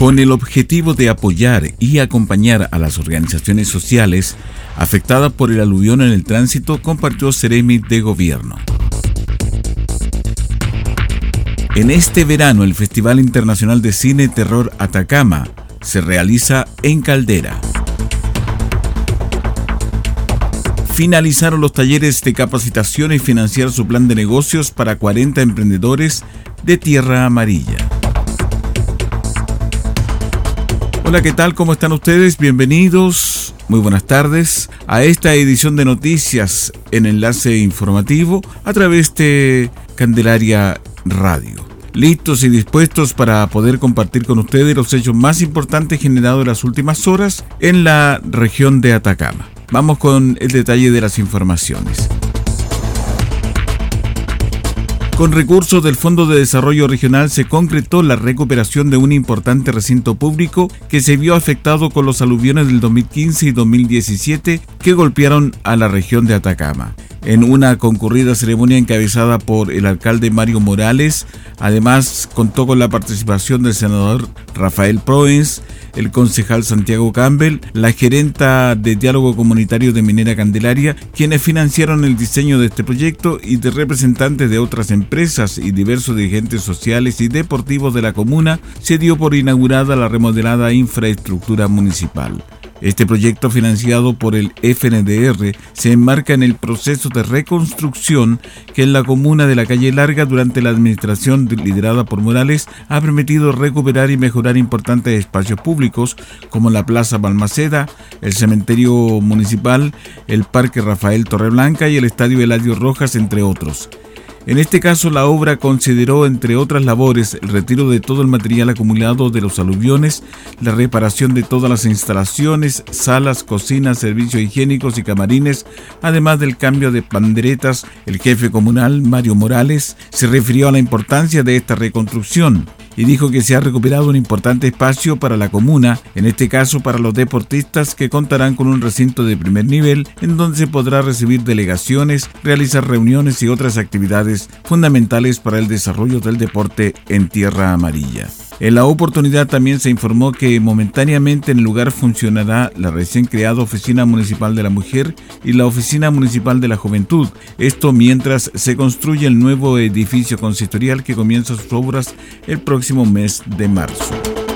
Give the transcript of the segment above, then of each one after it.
Con el objetivo de apoyar y acompañar a las organizaciones sociales afectadas por el aluvión en el tránsito, compartió Ceremi de Gobierno. En este verano, el Festival Internacional de Cine Terror Atacama se realiza en Caldera. Finalizaron los talleres de capacitación y financiar su plan de negocios para 40 emprendedores de Tierra Amarilla. Hola, ¿qué tal? ¿Cómo están ustedes? Bienvenidos, muy buenas tardes a esta edición de noticias en enlace informativo a través de Candelaria Radio. Listos y dispuestos para poder compartir con ustedes los hechos más importantes generados en las últimas horas en la región de Atacama. Vamos con el detalle de las informaciones. Con recursos del Fondo de Desarrollo Regional se concretó la recuperación de un importante recinto público que se vio afectado con los aluviones del 2015 y 2017 que golpearon a la región de Atacama en una concurrida ceremonia encabezada por el alcalde Mario Morales. Además, contó con la participación del senador Rafael Proens, el concejal Santiago Campbell, la gerenta de diálogo comunitario de Minera Candelaria, quienes financiaron el diseño de este proyecto y de representantes de otras empresas y diversos dirigentes sociales y deportivos de la comuna, se dio por inaugurada la remodelada infraestructura municipal. Este proyecto financiado por el FNDR se enmarca en el proceso de reconstrucción que en la comuna de la calle Larga durante la administración liderada por Morales ha permitido recuperar y mejorar importantes espacios públicos como la Plaza Balmaceda, el cementerio municipal, el Parque Rafael Torreblanca y el Estadio Eladio Rojas, entre otros. En este caso, la obra consideró, entre otras labores, el retiro de todo el material acumulado de los aluviones, la reparación de todas las instalaciones, salas, cocinas, servicios higiénicos y camarines, además del cambio de panderetas. El jefe comunal, Mario Morales, se refirió a la importancia de esta reconstrucción y dijo que se ha recuperado un importante espacio para la comuna, en este caso para los deportistas que contarán con un recinto de primer nivel en donde se podrá recibir delegaciones, realizar reuniones y otras actividades fundamentales para el desarrollo del deporte en tierra amarilla. En la oportunidad también se informó que momentáneamente en el lugar funcionará la recién creada Oficina Municipal de la Mujer y la Oficina Municipal de la Juventud. Esto mientras se construye el nuevo edificio consistorial que comienza sus obras el próximo mes de marzo.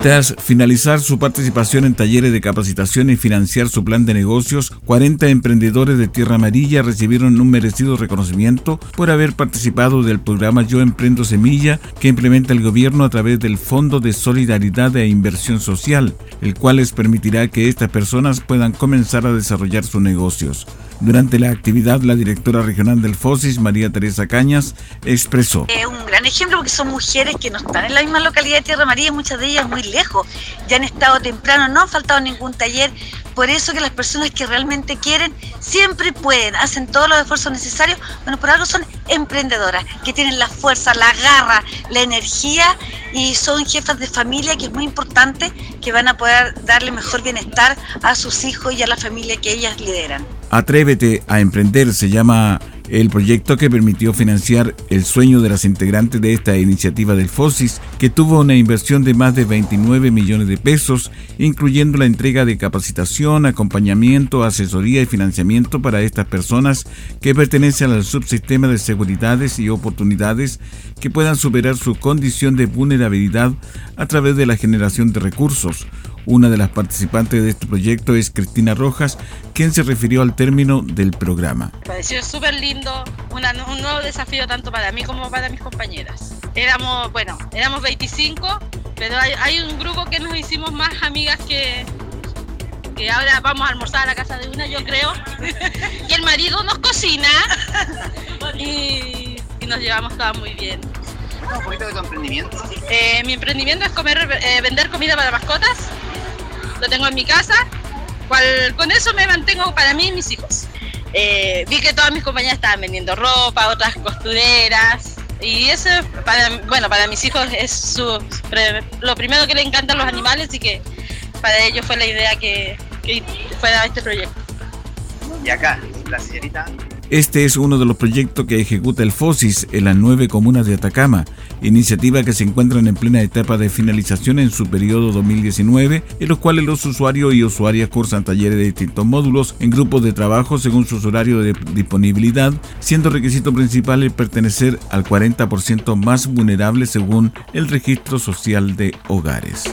Tras finalizar su participación en talleres de capacitación y financiar su plan de negocios, 40 emprendedores de Tierra Amarilla recibieron un merecido reconocimiento por haber participado del programa Yo Emprendo Semilla que implementa el gobierno a través del Fondo de Solidaridad e Inversión Social, el cual les permitirá que estas personas puedan comenzar a desarrollar sus negocios. Durante la actividad, la directora regional del FOSIS, María Teresa Cañas, expresó. Es un gran ejemplo porque son mujeres que no están en la misma localidad de Tierra María, muchas de ellas muy lejos. Ya han estado temprano, no han faltado ningún taller. Por eso que las personas que realmente quieren siempre pueden, hacen todos los esfuerzos necesarios. Bueno, por algo son emprendedoras, que tienen la fuerza, la garra, la energía y son jefas de familia, que es muy importante, que van a poder darle mejor bienestar a sus hijos y a la familia que ellas lideran. Atrévete a emprender se llama el proyecto que permitió financiar el sueño de las integrantes de esta iniciativa del FOSIS, que tuvo una inversión de más de 29 millones de pesos, incluyendo la entrega de capacitación, acompañamiento, asesoría y financiamiento para estas personas que pertenecen al subsistema de seguridades y oportunidades que puedan superar su condición de vulnerabilidad a través de la generación de recursos, Una de las participantes de este proyecto es Cristina Rojas, quien se refirió al término del programa. Me pareció súper lindo, un nuevo desafío tanto para mí como para mis compañeras. Éramos, bueno, éramos 25, pero hay, un grupo que nos hicimos más amigas que, que ahora vamos a almorzar a la casa de una, yo creo. y el marido nos cocina y, nos llevamos todas muy bien. Un poquito de tu emprendimiento. Eh, mi emprendimiento es comer, eh, vender comida para mascotas. Lo tengo en mi casa. Cual, con eso me mantengo para mí y mis hijos. Eh, vi que todas mis compañeras estaban vendiendo ropa, otras costureras. Y eso, para, bueno, para mis hijos es su, lo primero que le encantan los animales y que para ellos fue la idea que, que fuera este proyecto. Y acá, la señorita este es uno de los proyectos que ejecuta el FOSIS en las nueve comunas de Atacama, iniciativa que se encuentran en plena etapa de finalización en su periodo 2019, en los cuales los usuarios y usuarias cursan talleres de distintos módulos en grupos de trabajo según sus horarios de disponibilidad, siendo requisito principal el pertenecer al 40% más vulnerable según el registro social de hogares.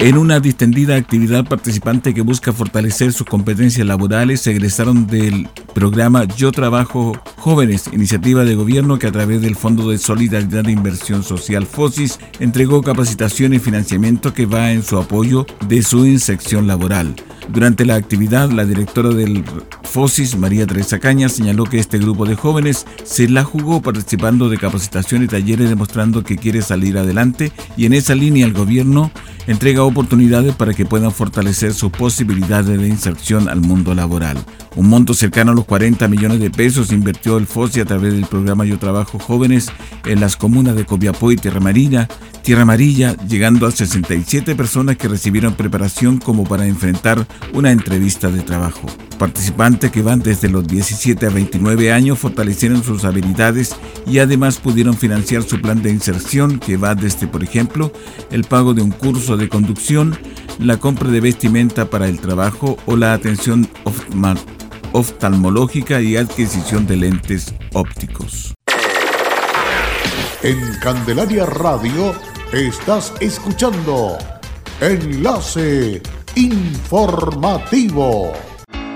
En una distendida actividad participante que busca fortalecer sus competencias laborales, se egresaron del programa Yo Trabajo Jóvenes, iniciativa de gobierno que a través del Fondo de Solidaridad e Inversión Social FOSIS entregó capacitación y financiamiento que va en su apoyo de su inserción laboral. Durante la actividad, la directora del FOSIS, María Teresa Caña, señaló que este grupo de jóvenes se la jugó participando de capacitación y talleres demostrando que quiere salir adelante y en esa línea el gobierno entrega oportunidades para que puedan fortalecer sus posibilidades de inserción al mundo laboral. Un monto cercano a los 40 millones de pesos invirtió el FOSI a través del programa Yo Trabajo Jóvenes en las comunas de Copiapó y Tierra Marina, Tierra Amarilla, llegando a 67 personas que recibieron preparación como para enfrentar una entrevista de trabajo. Participantes que van desde los 17 a 29 años fortalecieron sus habilidades y además pudieron financiar su plan de inserción que va desde, por ejemplo, el pago de un curso de conducción, la compra de vestimenta para el trabajo o la atención oftalmológica y adquisición de lentes ópticos. En Candelaria Radio estás escuchando Enlace Informativo.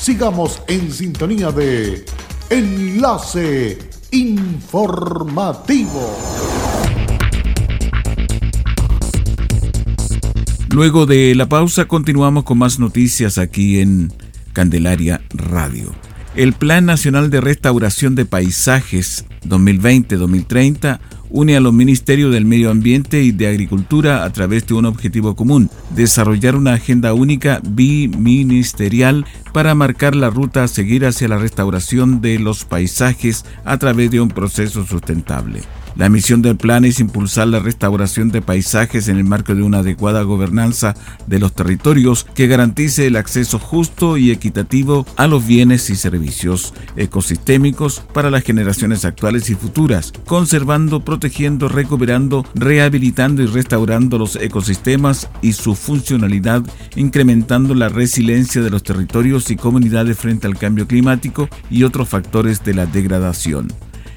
Sigamos en sintonía de Enlace Informativo. Luego de la pausa continuamos con más noticias aquí en Candelaria Radio. El Plan Nacional de Restauración de Paisajes 2020-2030 une a los ministerios del Medio Ambiente y de Agricultura a través de un objetivo común, desarrollar una agenda única biministerial para marcar la ruta a seguir hacia la restauración de los paisajes a través de un proceso sustentable. La misión del plan es impulsar la restauración de paisajes en el marco de una adecuada gobernanza de los territorios que garantice el acceso justo y equitativo a los bienes y servicios ecosistémicos para las generaciones actuales y futuras, conservando, protegiendo, recuperando, rehabilitando y restaurando los ecosistemas y su funcionalidad, incrementando la resiliencia de los territorios y comunidades frente al cambio climático y otros factores de la degradación.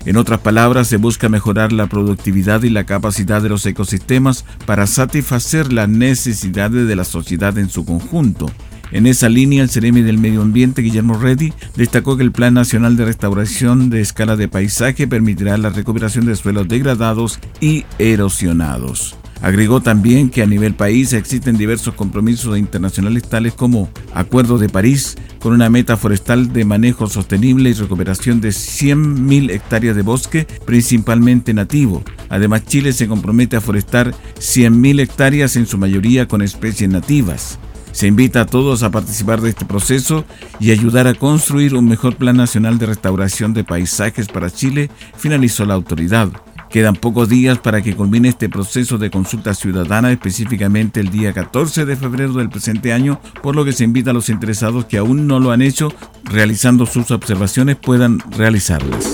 En otras palabras, se busca mejorar la productividad y la capacidad de los ecosistemas para satisfacer las necesidades de la sociedad en su conjunto, En esa línea, el Ceremi del Medio Ambiente, Guillermo Reddy, destacó que el Plan Nacional de Restauración de Escala de Paisaje permitirá la recuperación de suelos degradados y erosionados. Agregó también que a nivel país existen diversos compromisos internacionales tales como Acuerdo de París, con una meta forestal de manejo sostenible y recuperación de 100.000 hectáreas de bosque, principalmente nativo. Además, Chile se compromete a forestar 100.000 hectáreas, en su mayoría con especies nativas. Se invita a todos a participar de este proceso y ayudar a construir un mejor plan nacional de restauración de paisajes para Chile, finalizó la autoridad. Quedan pocos días para que culmine este proceso de consulta ciudadana, específicamente el día 14 de febrero del presente año, por lo que se invita a los interesados que aún no lo han hecho, realizando sus observaciones, puedan realizarlas.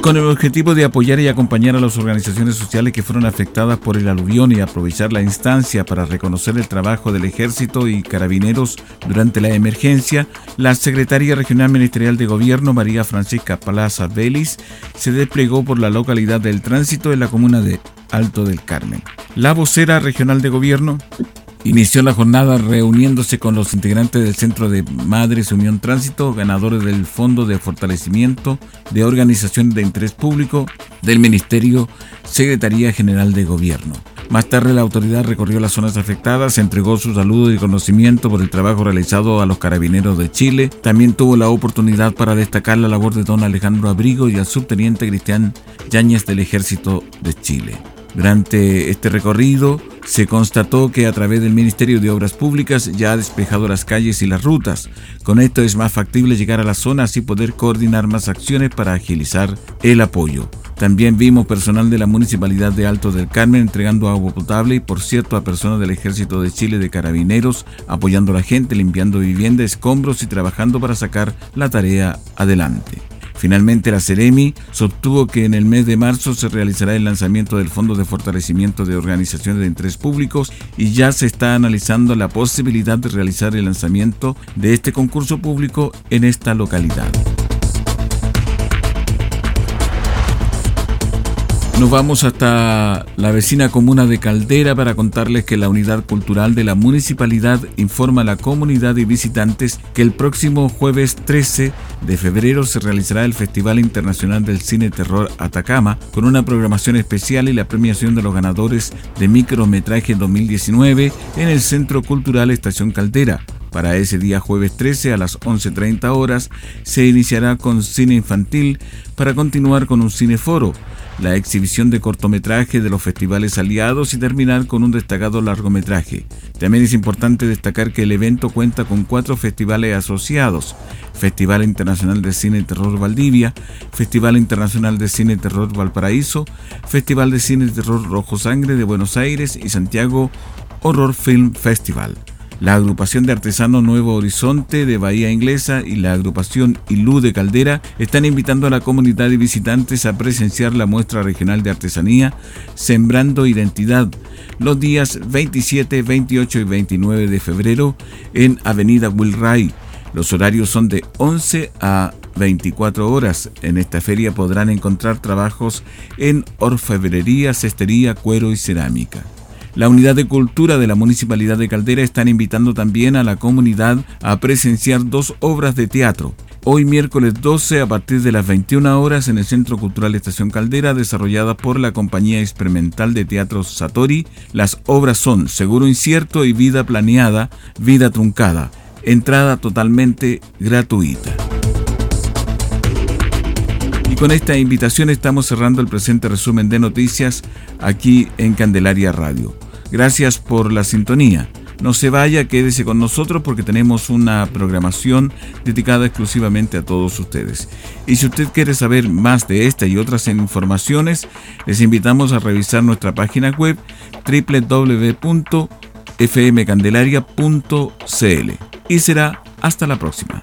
Con el objetivo de apoyar y acompañar a las organizaciones sociales que fueron afectadas por el aluvión y aprovechar la instancia para reconocer el trabajo del ejército y carabineros durante la emergencia, la Secretaría Regional Ministerial de Gobierno, María Francisca Palaza Vélez, se desplegó por la localidad del Tránsito en la comuna de Alto del Carmen. La vocera regional de gobierno, Inició la jornada reuniéndose con los integrantes del Centro de Madres Unión Tránsito, ganadores del Fondo de Fortalecimiento de Organizaciones de Interés Público del Ministerio Secretaría General de Gobierno. Más tarde la autoridad recorrió las zonas afectadas, entregó su saludo y conocimiento por el trabajo realizado a los carabineros de Chile. También tuvo la oportunidad para destacar la labor de don Alejandro Abrigo y al subteniente Cristian Yáñez del Ejército de Chile. Durante este recorrido se constató que a través del Ministerio de Obras Públicas ya ha despejado las calles y las rutas. Con esto es más factible llegar a la zona y poder coordinar más acciones para agilizar el apoyo. También vimos personal de la Municipalidad de Alto del Carmen entregando agua potable y por cierto a personas del Ejército de Chile de Carabineros apoyando a la gente, limpiando vivienda, escombros y trabajando para sacar la tarea adelante. Finalmente, la Ceremi sostuvo que en el mes de marzo se realizará el lanzamiento del Fondo de Fortalecimiento de Organizaciones de Interés Públicos y ya se está analizando la posibilidad de realizar el lanzamiento de este concurso público en esta localidad. Nos vamos hasta la vecina comuna de Caldera para contarles que la unidad cultural de la municipalidad informa a la comunidad y visitantes que el próximo jueves 13 de febrero se realizará el Festival Internacional del Cine Terror Atacama con una programación especial y la premiación de los ganadores de micrometraje 2019 en el Centro Cultural Estación Caldera. Para ese día jueves 13 a las 11.30 horas se iniciará con cine infantil para continuar con un cineforo la exhibición de cortometraje de los festivales aliados y terminar con un destacado largometraje. También es importante destacar que el evento cuenta con cuatro festivales asociados. Festival Internacional de Cine Terror Valdivia, Festival Internacional de Cine Terror Valparaíso, Festival de Cine Terror Rojo Sangre de Buenos Aires y Santiago Horror Film Festival. La agrupación de artesanos Nuevo Horizonte de Bahía Inglesa y la agrupación Ilú de Caldera están invitando a la comunidad y visitantes a presenciar la muestra regional de artesanía Sembrando Identidad los días 27, 28 y 29 de febrero en Avenida Wilray. Los horarios son de 11 a 24 horas. En esta feria podrán encontrar trabajos en orfebrería, cestería, cuero y cerámica. La Unidad de Cultura de la Municipalidad de Caldera están invitando también a la comunidad a presenciar dos obras de teatro. Hoy miércoles 12 a partir de las 21 horas en el Centro Cultural Estación Caldera, desarrollada por la Compañía Experimental de Teatro Satori. Las obras son Seguro Incierto y Vida Planeada, Vida Truncada. Entrada totalmente gratuita. Con esta invitación estamos cerrando el presente resumen de noticias aquí en Candelaria Radio. Gracias por la sintonía. No se vaya, quédese con nosotros porque tenemos una programación dedicada exclusivamente a todos ustedes. Y si usted quiere saber más de esta y otras informaciones, les invitamos a revisar nuestra página web www.fmcandelaria.cl. Y será hasta la próxima.